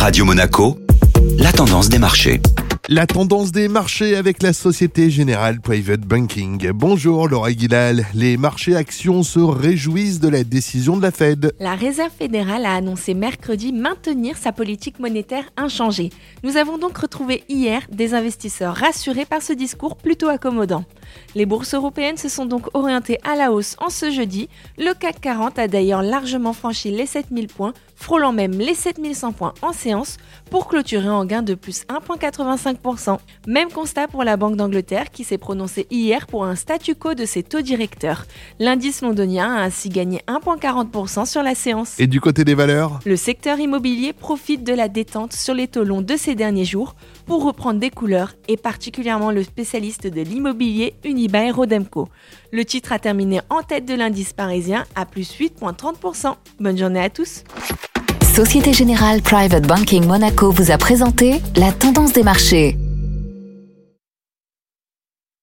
Radio Monaco, la tendance des marchés. La tendance des marchés avec la Société Générale Private Banking. Bonjour Laura Guilal. Les marchés actions se réjouissent de la décision de la Fed. La Réserve fédérale a annoncé mercredi maintenir sa politique monétaire inchangée. Nous avons donc retrouvé hier des investisseurs rassurés par ce discours plutôt accommodant. Les bourses européennes se sont donc orientées à la hausse en ce jeudi. Le CAC 40 a d'ailleurs largement franchi les 7000 points, frôlant même les 7100 points en séance pour clôturer en gain de plus 1,85%. Même constat pour la Banque d'Angleterre qui s'est prononcée hier pour un statu quo de ses taux directeurs. L'indice londonien a ainsi gagné 1,40% sur la séance. Et du côté des valeurs? Le secteur immobilier profite de la détente sur les taux longs de ces derniers jours pour reprendre des couleurs et particulièrement le spécialiste de l'immobilier Unibail Rodemco. Le titre a terminé en tête de l'indice parisien à plus 8,30%. Bonne journée à tous. Société Générale Private Banking Monaco vous a présenté la tendance des marchés.